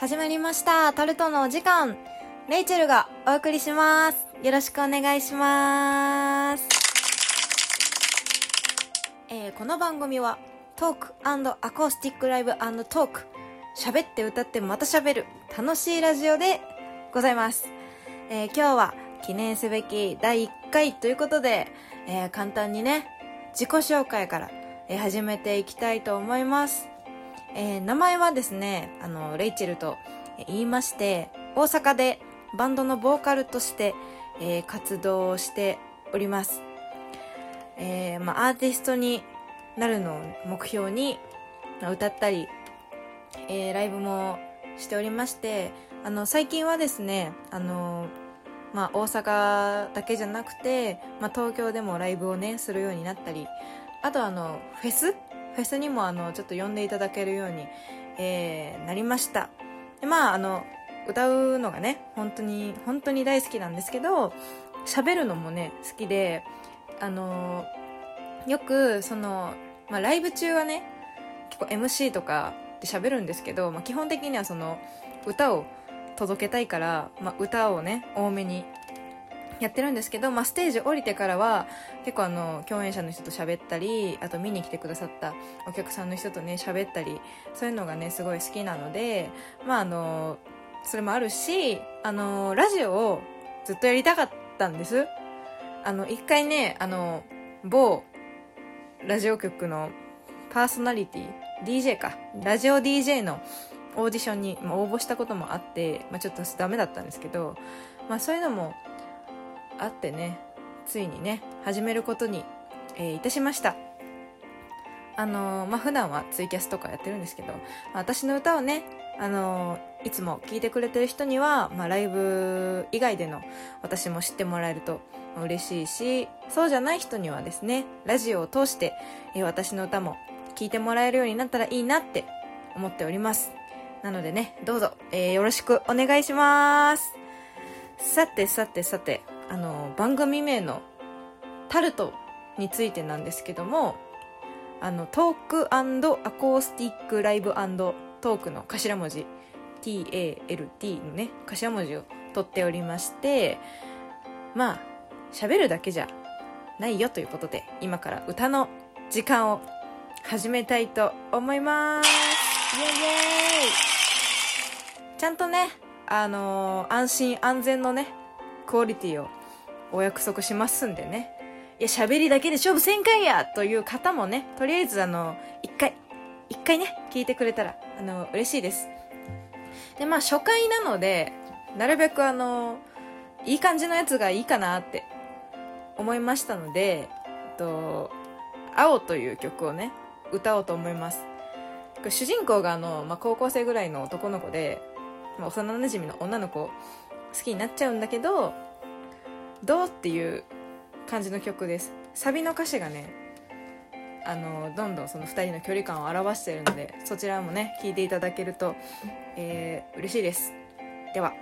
始まりました。タルトのお時間。レイチェルがお送りします。よろしくお願いします。えー、この番組はトークアコースティックライブトーク喋って歌ってまた喋る。楽しいラジオでございます、えー、今日は記念すべき第1回。ということで、えー、簡単にね自己紹介から、え始めていきたいと思います。えー、名前はですね、あの、レイチェルと言いまして、大阪でバンドのボーカルとして、えー、活動しております。えー、まあ、アーティストになるのを目標に、ま、歌ったり、えー、ライブもしておりまして、あの、最近はですね、あの、まあ、大阪だけじゃなくて、まあ、東京でもライブをね、するようになったり、あとあの、フェスフェスにもあのちょっと呼んでいただけるように、えー、なりました。でまああの歌うのがね本当に本当に大好きなんですけど喋るのもね好きであのよくその、まあ、ライブ中はね結構 MC とかで喋るんですけど、まあ、基本的にはその歌を届けたいから、まあ、歌をね多めにやってるんですけど、まあ、ステージ降りてからは結構あの共演者の人と喋ったりあと見に来てくださったお客さんの人とね喋ったりそういうのがねすごい好きなのでまああのそれもあるしあのラジオをずっとやりたかったんです。あの一回ねあの某ラジオ局のパーソナリティ DJ かラジオ DJ のオーディションに、ま、応募したこともあって、まあ、ちょっとダメだったんですけど、まあ、そういうのもあってねついにね始めることに、えー、いたしました。あのー、まあ普段はツイキャスとかやってるんですけど、まあ、私の歌をねあのー、いつも聴いてくれてる人には、まあ、ライブ以外での私も知ってもらえると嬉しいしそうじゃない人にはですねラジオを通して、えー、私の歌も聴いてもらえるようになったらいいなって思っております。なのでねどうぞ、えー、よろしくお願いします。さてさてさてあの番組名のタルトについてなんですけどもあのトークアコースティックライブトークの頭文字 TALT のね頭文字を取っておりましてまあ喋るだけじゃないよということで今から歌の時間を始めたいと思います。イエイイエイ。ちゃんとねあのー、安心安全のねクオリティをお約束しますんでね。いや、喋りだけで勝負せんかいやという方もね、とりあえずあの、一回、一回ね、聞いてくれたら、あの、嬉しいです。で、まあ、初回なので、なるべくあの、いい感じのやつがいいかなって思いましたので、えっと、青という曲をね、歌おうと思います。主人公があの、まあ、高校生ぐらいの男の子で、まあ、幼馴染の女の子好きになっちゃうんだけど、どうっていう感じの曲です。サビの歌詞がねあのどんどんその2人の距離感を表してるのでそちらもね聴いていただけると、えー、嬉しいです。では、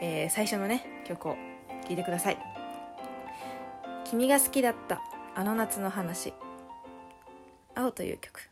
えー、最初のね曲を聴いてください「君が好きだったあの夏の話」青という曲。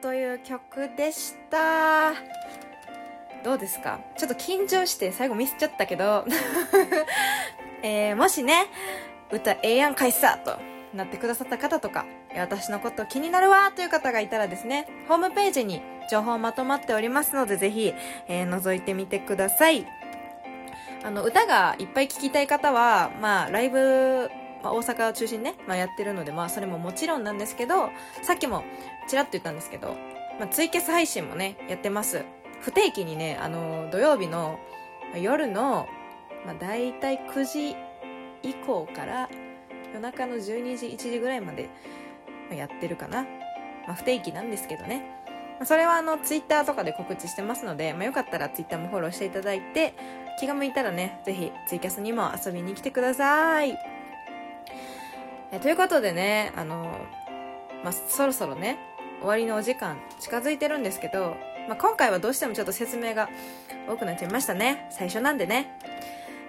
という曲でした。どうですか？ちょっと緊張して最後ミスっちゃったけど、えー、もしね歌ええやんかいさとなってくださった方とか私のこと気になるわという方がいたらですねホームページに情報まとまっておりますのでぜひ、えー、覗いてみてください。あの歌がいっぱい聴きたい方はまあライブまあ、大阪を中心にね、まあ、やってるので、まあ、それももちろんなんですけど、さっきもちらっと言ったんですけど、まあ、ツイキャス配信もね、やってます。不定期にね、あの、土曜日の夜の、まあ、大体9時以降から夜中の12時、1時ぐらいまでやってるかな。まあ、不定期なんですけどね。まあそれはあの、ツイッターとかで告知してますので、まあ、よかったらツイッターもフォローしていただいて、気が向いたらね、ぜひツイキャスにも遊びに来てください。えということでね、あの、まあ、そろそろね、終わりのお時間近づいてるんですけど、まあ、今回はどうしてもちょっと説明が多くなっちゃいましたね。最初なんでね。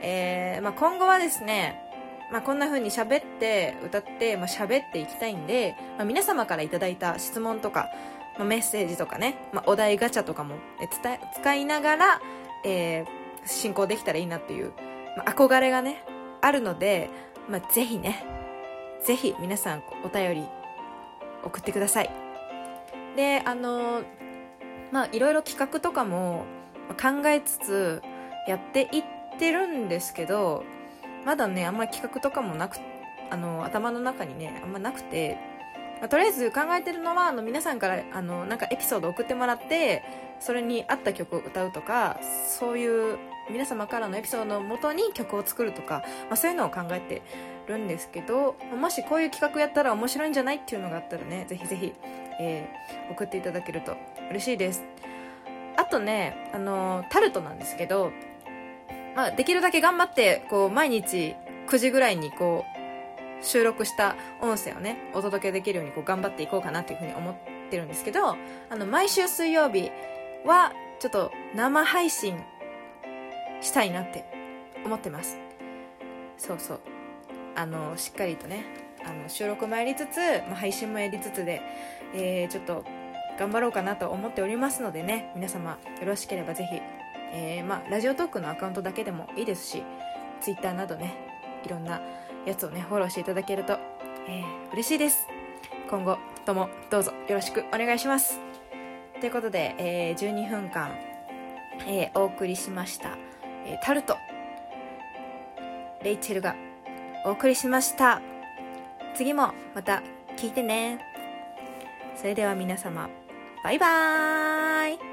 えー、まあ、今後はですね、まあ、こんな風に喋って歌って、まあ、喋っていきたいんで、まあ、皆様からいただいた質問とか、まあ、メッセージとかね、まあ、お題ガチャとかも伝え使いながら、えー、進行できたらいいなっていう、まあ、憧れがね、あるので、まあ、ぜひね、ぜひ皆さんお便り送ってください。であのまあいろいろ企画とかも考えつつやっていってるんですけどまだねあんまり企画とかもなくあの頭の中にねあんまなくて、まあ、とりあえず考えてるのはあの皆さんからあのなんかエピソード送ってもらってそれに合った曲を歌うとかそういう皆様からのエピソードをもとに曲を作るとか、まあ、そういうのを考えてるんですけどもしこういう企画やったら面白いんじゃないっていうのがあったらねぜひぜひ、えー、送っていただけると嬉しいです。あとねあのタルトなんですけど、まあ、できるだけ頑張ってこう毎日9時ぐらいにこう収録した音声をねお届けできるようにこう頑張っていこうかなっていうふうに思ってるんですけどあの毎週水曜日はちょっと生配信したいなって思ってます。そうそう。あのしっかりとねあの収録もやりつつ、ま、配信もやりつつで、えー、ちょっと頑張ろうかなと思っておりますのでね皆様よろしければぜひ、えー、ま、ラジオトークのアカウントだけでもいいですし Twitter などねいろんなやつをねフォローしていただけると、えー、嬉しいです。今後ともどうぞよろしくお願いします。ということで、えー、12分間、えー、お送りしました、えタルト。レイチェルがお送りしました。次もまた聞いてね。それでは皆様バイバーイ。